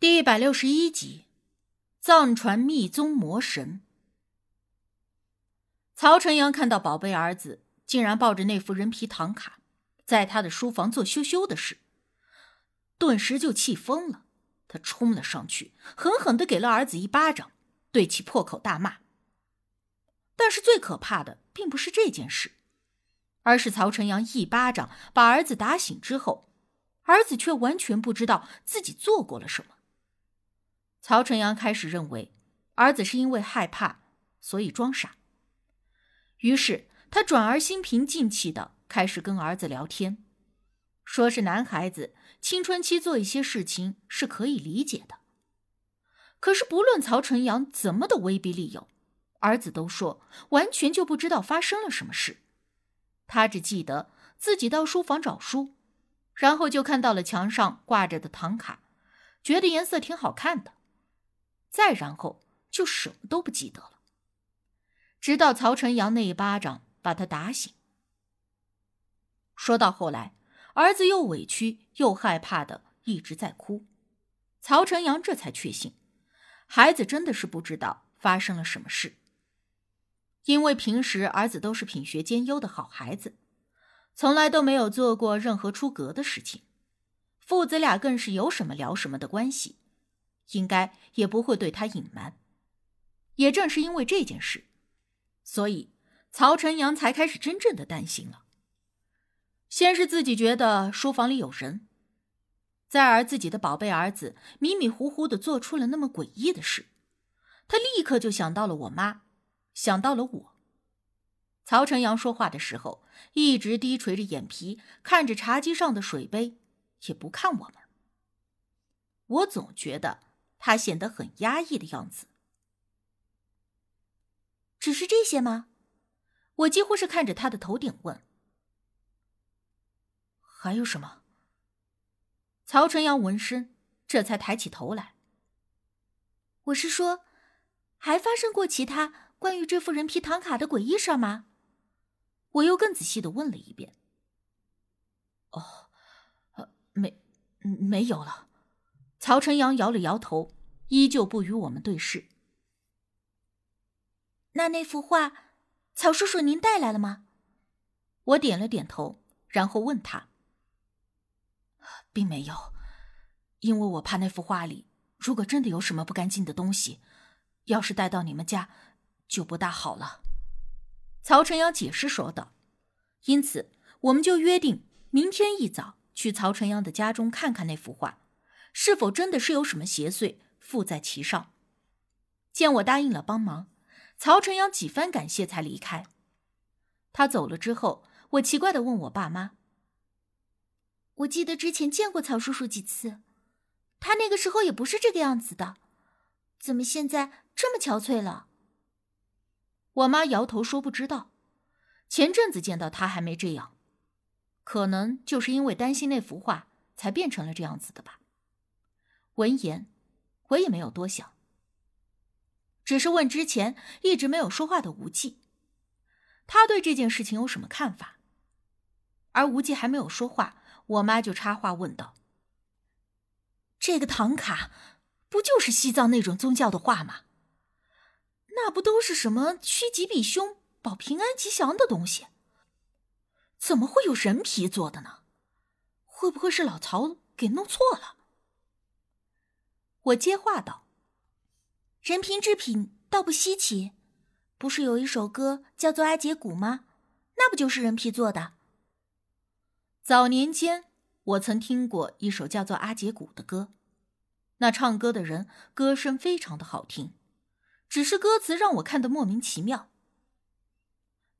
第一百六十一集，藏传密宗魔神。曹晨阳看到宝贝儿子竟然抱着那副人皮唐卡，在他的书房做羞羞的事，顿时就气疯了。他冲了上去，狠狠的给了儿子一巴掌，对其破口大骂。但是最可怕的并不是这件事，而是曹晨阳一巴掌把儿子打醒之后，儿子却完全不知道自己做过了什么。曹晨阳开始认为，儿子是因为害怕，所以装傻。于是他转而心平气静的开始跟儿子聊天，说是男孩子青春期做一些事情是可以理解的。可是不论曹晨阳怎么的威逼利诱，儿子都说完全就不知道发生了什么事。他只记得自己到书房找书，然后就看到了墙上挂着的唐卡，觉得颜色挺好看的。再然后就什么都不记得了，直到曹晨阳那一巴掌把他打醒。说到后来，儿子又委屈又害怕的一直在哭，曹晨阳这才确信，孩子真的是不知道发生了什么事。因为平时儿子都是品学兼优的好孩子，从来都没有做过任何出格的事情，父子俩更是有什么聊什么的关系。应该也不会对他隐瞒。也正是因为这件事，所以曹晨阳才开始真正的担心了。先是自己觉得书房里有人，再而自己的宝贝儿子迷迷糊糊的做出了那么诡异的事，他立刻就想到了我妈，想到了我。曹晨阳说话的时候，一直低垂着眼皮，看着茶几上的水杯，也不看我们。我总觉得。他显得很压抑的样子。只是这些吗？我几乎是看着他的头顶问。还有什么？曹晨阳闻声，这才抬起头来。我是说，还发生过其他关于这副人皮唐卡的诡异事吗？我又更仔细的问了一遍。哦，呃，没，没有了。曹晨阳摇了摇头，依旧不与我们对视。那那幅画，曹叔叔您带来了吗？我点了点头，然后问他：“并没有，因为我怕那幅画里如果真的有什么不干净的东西，要是带到你们家，就不大好了。”曹晨阳解释说道。因此，我们就约定明天一早去曹晨阳的家中看看那幅画。是否真的是有什么邪祟附在其上？见我答应了帮忙，曹晨阳几番感谢才离开。他走了之后，我奇怪的问我爸妈：“我记得之前见过曹叔叔几次，他那个时候也不是这个样子的，怎么现在这么憔悴了？”我妈摇头说：“不知道，前阵子见到他还没这样，可能就是因为担心那幅画才变成了这样子的吧。”闻言，我也没有多想，只是问之前一直没有说话的无忌，他对这件事情有什么看法？而无忌还没有说话，我妈就插话问道：“这个唐卡不就是西藏那种宗教的画吗？那不都是什么趋吉避凶、保平安吉祥的东西？怎么会有人皮做的呢？会不会是老曹给弄错了？”我接话道：“人皮制品倒不稀奇，不是有一首歌叫做《阿姐鼓》吗？那不就是人皮做的？早年间，我曾听过一首叫做《阿姐鼓》的歌，那唱歌的人歌声非常的好听，只是歌词让我看得莫名其妙。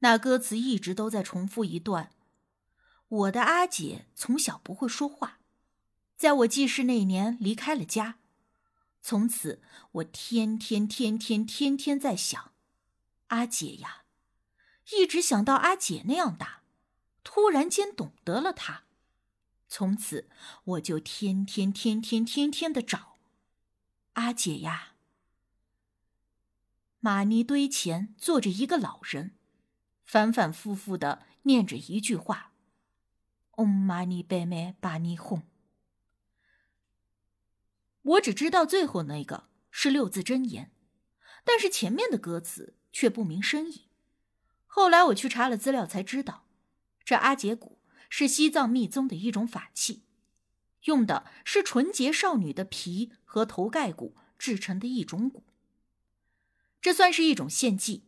那歌词一直都在重复一段：我的阿姐从小不会说话，在我记事那年离开了家。”从此，我天天天天天天在想，阿姐呀，一直想到阿姐那样大，突然间懂得了她。从此，我就天天天天天天的找阿姐呀。玛尼堆前坐着一个老人，反反复复的念着一句话：“嗡玛尼贝美巴尼吽。”我只知道最后那个是六字真言，但是前面的歌词却不明深意。后来我去查了资料，才知道，这阿杰鼓是西藏密宗的一种法器，用的是纯洁少女的皮和头盖骨制成的一种鼓。这算是一种献祭，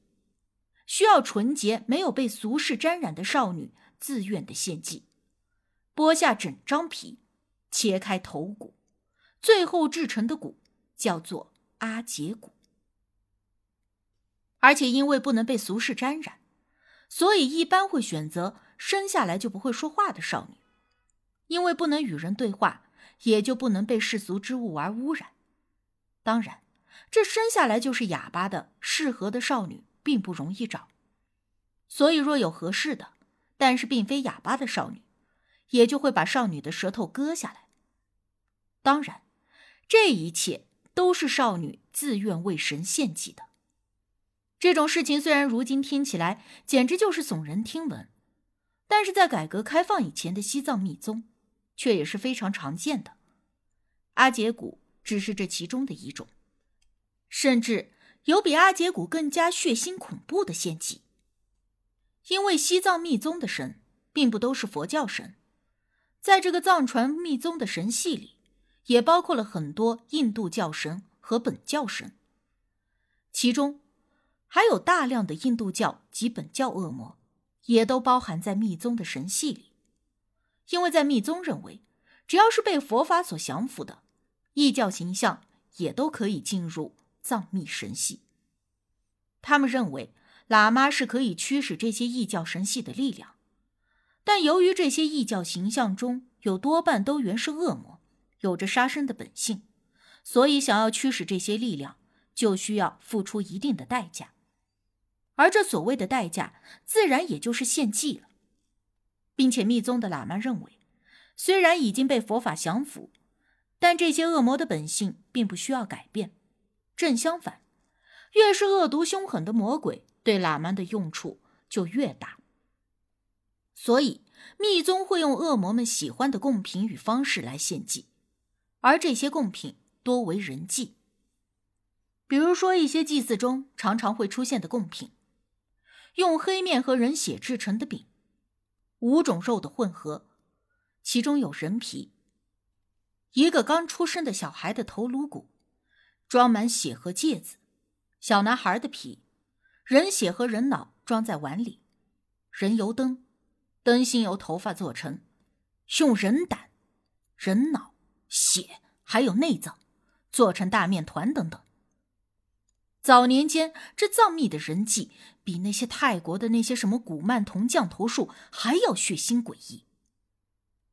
需要纯洁、没有被俗世沾染的少女自愿的献祭，剥下整张皮，切开头骨，最后制成的骨叫做阿杰骨。而且因为不能被俗世沾染。所以，一般会选择生下来就不会说话的少女，因为不能与人对话，也就不能被世俗之物而污染。当然，这生下来就是哑巴的适合的少女并不容易找，所以若有合适的，但是并非哑巴的少女，也就会把少女的舌头割下来。当然，这一切都是少女自愿为神献祭的。这种事情虽然如今听起来简直就是耸人听闻，但是在改革开放以前的西藏密宗，却也是非常常见的。阿杰古只是这其中的一种，甚至有比阿杰古更加血腥恐怖的献祭。因为西藏密宗的神并不都是佛教神，在这个藏传密宗的神系里，也包括了很多印度教神和本教神，其中。还有大量的印度教及本教恶魔，也都包含在密宗的神系里。因为在密宗认为，只要是被佛法所降服的异教形象，也都可以进入藏密神系。他们认为，喇嘛是可以驱使这些异教神系的力量，但由于这些异教形象中有多半都原是恶魔，有着杀生的本性，所以想要驱使这些力量，就需要付出一定的代价。而这所谓的代价，自然也就是献祭了，并且密宗的喇嘛认为，虽然已经被佛法降服，但这些恶魔的本性并不需要改变。正相反，越是恶毒凶狠的魔鬼，对喇嘛的用处就越大。所以，密宗会用恶魔们喜欢的贡品与方式来献祭，而这些贡品多为人祭，比如说一些祭祀中常常会出现的贡品。用黑面和人血制成的饼，五种肉的混合，其中有人皮，一个刚出生的小孩的头颅骨，装满血和芥子，小男孩的皮，人血和人脑装在碗里，人油灯，灯芯由头发做成，用人胆、人脑、血还有内脏做成大面团等等。早年间，这藏密的人祭比那些泰国的那些什么古曼童降头术还要血腥诡异。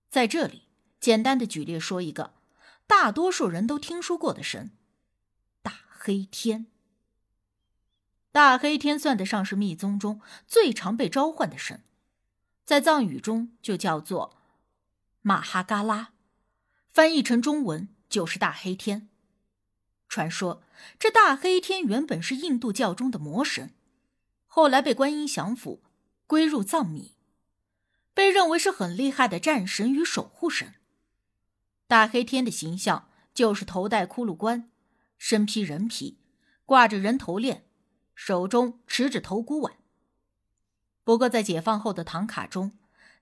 在这里，简单的举例说一个大多数人都听说过的神——大黑天。大黑天算得上是密宗中最常被召唤的神，在藏语中就叫做马哈嘎拉，翻译成中文就是大黑天。传说这大黑天原本是印度教中的魔神，后来被观音降服，归入藏密，被认为是很厉害的战神与守护神。大黑天的形象就是头戴骷髅冠，身披人皮，挂着人头链，手中持着头骨碗。不过在解放后的唐卡中，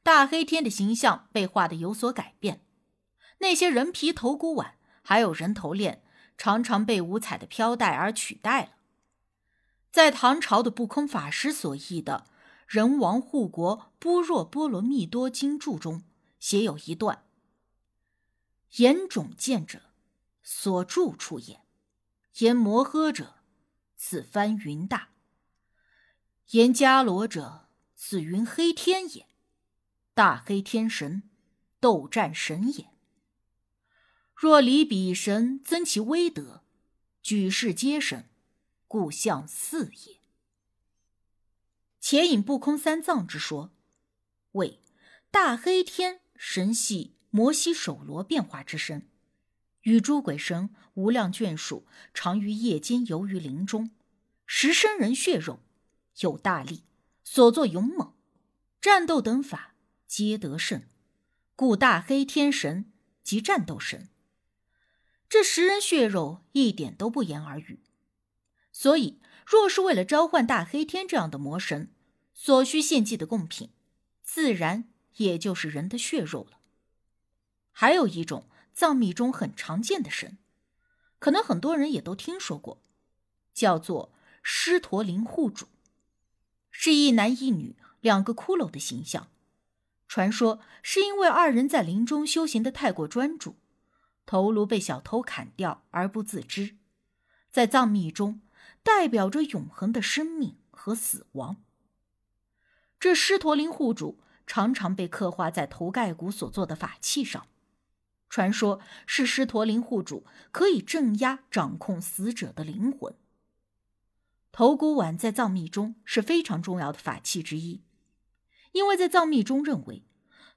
大黑天的形象被画的有所改变，那些人皮头骨碗还有人头链。常常被五彩的飘带而取代了。在唐朝的不空法师所译的《人王护国般若波罗蜜多经注》中，写有一段：“眼种见者，所住处也；言摩诃者，此翻云大；言迦罗者，此云黑天也。大黑天神，斗战神也。”若离彼神，增其威德，举世皆神，故象四也。且引不空三藏之说，谓大黑天神系摩西首罗变化之身，与诸鬼神无量眷属，常于夜间游于林中，食生人血肉，有大力，所作勇猛，战斗等法皆得胜，故大黑天神即战斗神。这食人血肉一点都不言而喻。所以，若是为了召唤大黑天这样的魔神，所需献祭的贡品，自然也就是人的血肉了。还有一种藏密中很常见的神，可能很多人也都听说过，叫做狮驼灵护主，是一男一女两个骷髅的形象。传说是因为二人在林中修行的太过专注，头颅被小偷砍掉而不自知，在藏密中代表着永恒的生命和死亡。这狮驼灵护主常常被刻画在头盖骨所做的法器上，传说是狮驼灵护主可以镇压、掌控死者的灵魂。头骨碗在藏密中是非常重要的法器之一。因为在藏密中认为，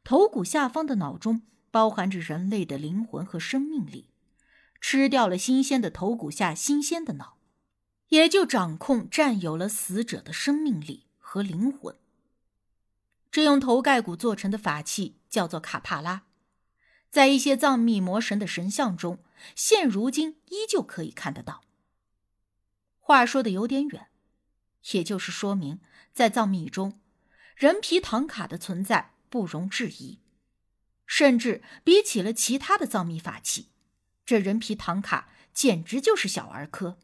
头骨下方的脑中包含着人类的灵魂和生命力，吃掉了新鲜的头骨下新鲜的脑，也就掌控占有了死者的生命力和灵魂。这用头盖骨做成的法器叫做卡帕拉，在一些藏密魔神的神像中，现如今依旧可以看得到。话说的有点远，也就是说明在藏密中。人皮唐卡的存在不容置疑，甚至比起了其他的藏秘法器，这人皮唐卡简直就是小儿科。